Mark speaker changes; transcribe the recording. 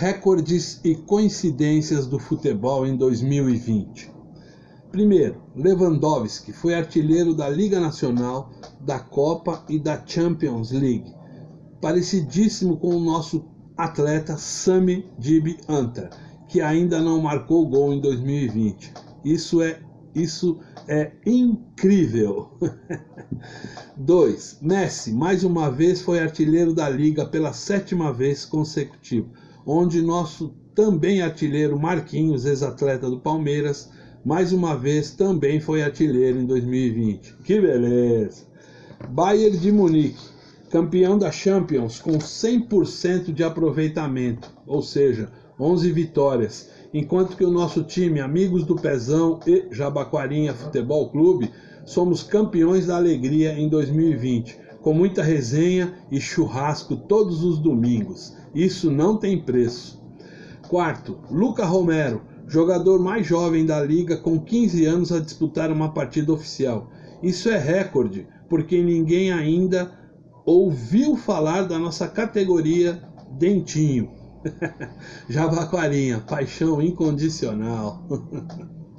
Speaker 1: Recordes e coincidências do futebol em 2020. Primeiro, Lewandowski foi artilheiro da Liga Nacional, da Copa e da Champions League, parecidíssimo com o nosso atleta Sami Dibi Anta, que ainda não marcou gol em 2020. Isso é isso é incrível. 2. Messi, mais uma vez, foi artilheiro da Liga pela sétima vez consecutiva, onde nosso também artilheiro Marquinhos, ex-atleta do Palmeiras, mais uma vez também foi artilheiro em 2020. Que beleza! Bayern de Munique, campeão da Champions com 100% de aproveitamento, ou seja, 11 vitórias, enquanto que o nosso time, Amigos do Pezão e Jabaquarinha Futebol Clube, somos campeões da alegria em 2020, com muita resenha e churrasco todos os domingos. Isso não tem preço. Quarto, Luca Romero, jogador mais jovem da liga com 15 anos a disputar uma partida oficial. Isso é recorde, porque ninguém ainda ouviu falar da nossa categoria Dentinho. Jabaquarinha, paixão incondicional.